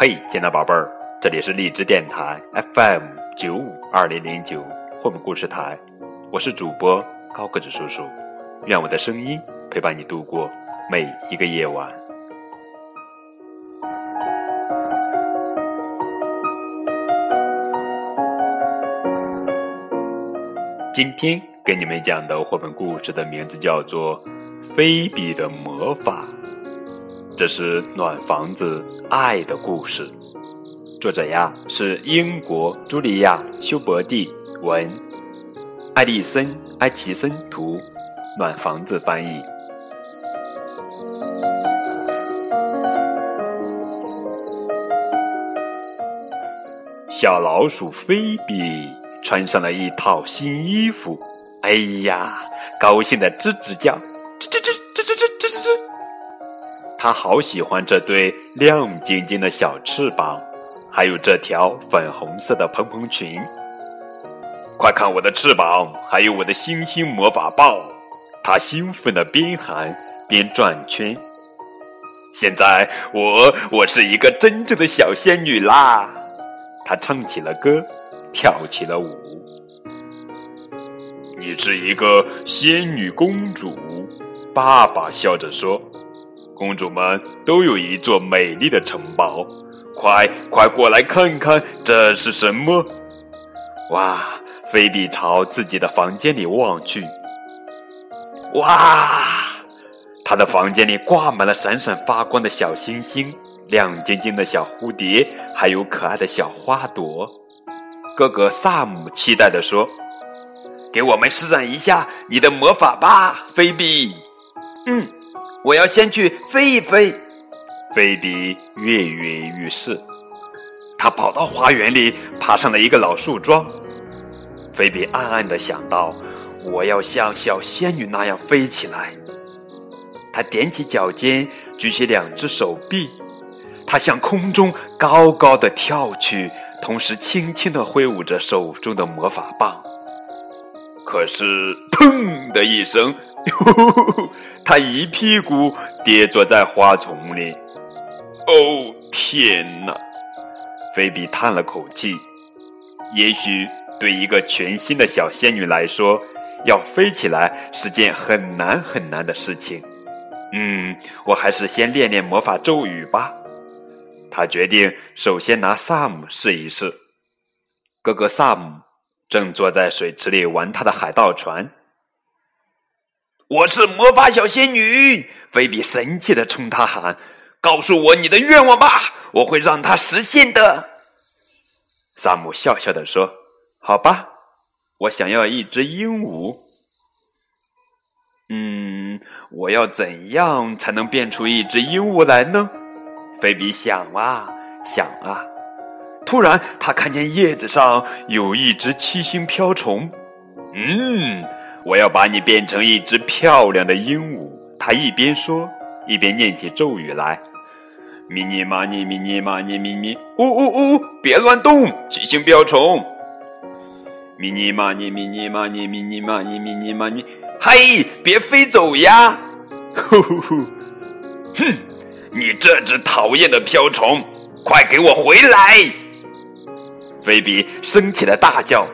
嘿，亲爱的宝贝儿，这里是荔枝电台 FM 九五二零零九绘本故事台，我是主播高个子叔叔，愿我的声音陪伴你度过每一个夜晚。今天给你们讲的绘本故事的名字叫做《菲比的魔法》。这是暖房子爱的故事，作者呀是英国茱莉亚·休伯蒂文，艾丽森·埃奇森图，暖房子翻译。小老鼠菲比穿上了一套新衣服，哎呀，高兴的吱吱叫，吱吱吱吱吱吱吱吱。他好喜欢这对亮晶晶的小翅膀，还有这条粉红色的蓬蓬裙。快看我的翅膀，还有我的星星魔法棒！他兴奋的边喊边转圈。现在我我是一个真正的小仙女啦！她唱起了歌，跳起了舞。你是一个仙女公主，爸爸笑着说。公主们都有一座美丽的城堡，快快过来看看这是什么！哇，菲比朝自己的房间里望去，哇，她的房间里挂满了闪闪发光的小星星、亮晶晶的小蝴蝶，还有可爱的小花朵。哥哥萨姆期待地说：“给我们施展一下你的魔法吧，菲比。”嗯。我要先去飞一飞。菲比跃跃欲试，他跑到花园里，爬上了一个老树桩。菲比暗暗的想到：“我要像小仙女那样飞起来。”他踮起脚尖，举起两只手臂，他向空中高高的跳去，同时轻轻的挥舞着手中的魔法棒。可是，砰的一声。他一屁股跌坐在花丛里。哦，天哪！菲比叹了口气。也许对一个全新的小仙女来说，要飞起来是件很难很难的事情。嗯，我还是先练练魔法咒语吧。他决定首先拿萨姆试一试。哥哥萨姆正坐在水池里玩他的海盗船。我是魔法小仙女，菲比神气的冲他喊：“告诉我你的愿望吧，我会让它实现的。”萨姆笑笑的说：“好吧，我想要一只鹦鹉。”嗯，我要怎样才能变出一只鹦鹉来呢？菲比想啊想啊，突然他看见叶子上有一只七星瓢虫。嗯。我要把你变成一只漂亮的鹦鹉。他一边说，一边念起咒语来：“咪咪嘛咪咪咪嘛咪咪咪，呜呜呜，别乱动，七星瓢虫。咪咪嘛咪咪咪嘛咪咪咪嘛咪咪咪嘛咪，嘿，别飞走呀！呼呼呼，哼，你这只讨厌的瓢虫，快给我回来！”菲比生气的大叫。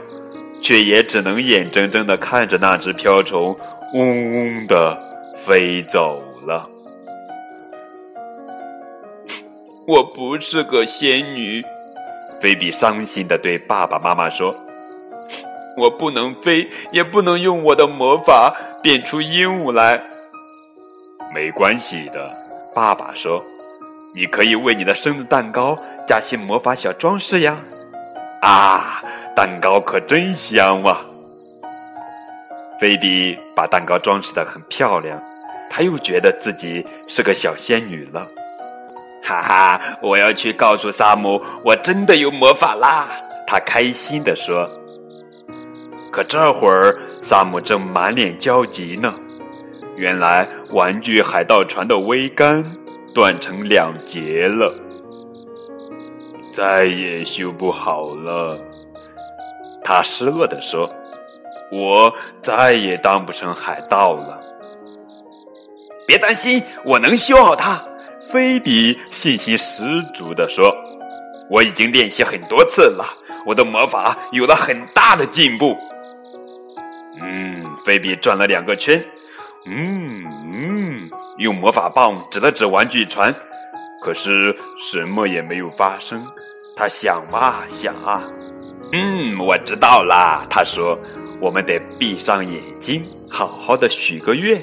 却也只能眼睁睁地看着那只瓢虫嗡嗡地飞走了。我不是个仙女，菲比伤心地对爸爸妈妈说：“我不能飞，也不能用我的魔法变出鹦鹉来。”没关系的，爸爸说：“你可以为你的生日蛋糕加些魔法小装饰呀。”啊！蛋糕可真香哇！菲比把蛋糕装饰的很漂亮，她又觉得自己是个小仙女了。哈哈，我要去告诉萨姆，我真的有魔法啦！他开心的说。可这会儿，萨姆正满脸焦急呢。原来，玩具海盗船的桅杆断成两截了，再也修不好了。他失落地说：“我再也当不成海盗了。”别担心，我能修好它。”菲比信心十足地说：“我已经练习很多次了，我的魔法有了很大的进步。嗯，菲比转了两个圈，嗯嗯，用魔法棒指了指玩具船，可是什么也没有发生。他想啊想啊，嗯，我知道啦。他说：“我们得闭上眼睛，好好的许个愿。”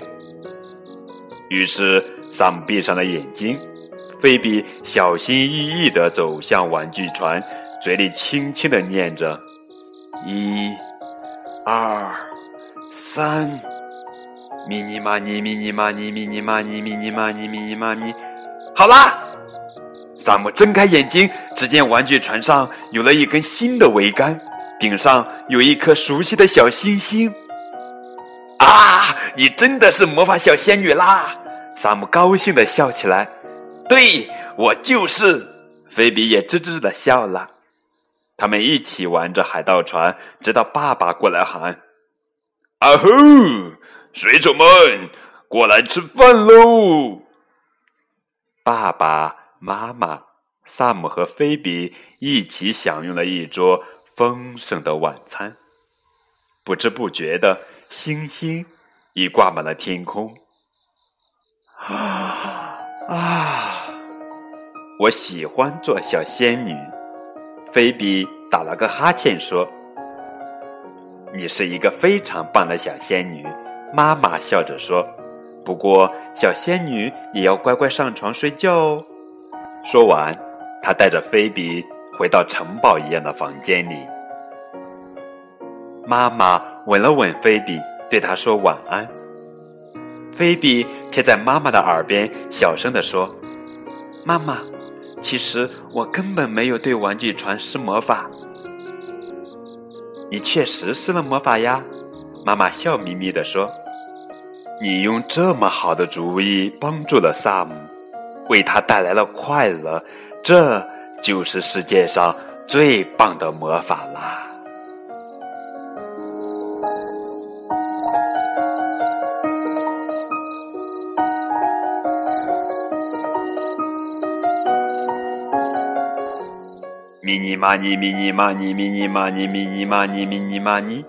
于是桑闭上了眼睛，菲比小心翼翼地走向玩具船，嘴里轻轻地念着：“一、二、三，咪尼玛尼咪尼玛尼咪尼玛尼咪尼玛尼咪尼玛尼，好啦！”萨姆睁开眼睛，只见玩具船上有了一根新的桅杆，顶上有一颗熟悉的小星星。啊，你真的是魔法小仙女啦！萨姆高兴的笑起来。对我就是。菲比也吱吱的笑了。他们一起玩着海盗船，直到爸爸过来喊：“啊吼，水手们，过来吃饭喽！”爸爸。妈妈、萨姆和菲比一起享用了一桌丰盛的晚餐。不知不觉的，星星已挂满了天空。啊啊！我喜欢做小仙女。菲比打了个哈欠说：“你是一个非常棒的小仙女。”妈妈笑着说：“不过，小仙女也要乖乖上床睡觉哦。”说完，他带着菲比回到城堡一样的房间里。妈妈吻了吻菲比，对她说晚安。菲比贴在妈妈的耳边，小声地说：“妈妈，其实我根本没有对玩具船施魔法。”你确实施了魔法呀，妈妈笑眯眯地说：“你用这么好的主意帮助了萨姆。”为他带来了快乐，这就是世界上最棒的魔法啦！咪尼玛尼，咪尼玛尼，咪尼玛尼，咪尼玛尼，咪尼玛尼。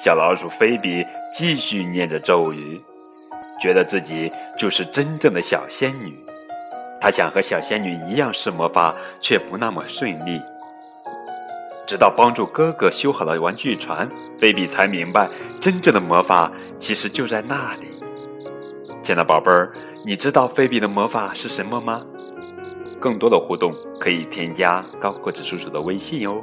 小老鼠菲比继续念着咒语，觉得自己就是真正的小仙女。他想和小仙女一样施魔法，却不那么顺利。直到帮助哥哥修好了玩具船，菲比才明白，真正的魔法其实就在那里。亲爱的宝贝儿，你知道菲比的魔法是什么吗？更多的互动可以添加高个子叔叔的微信哦。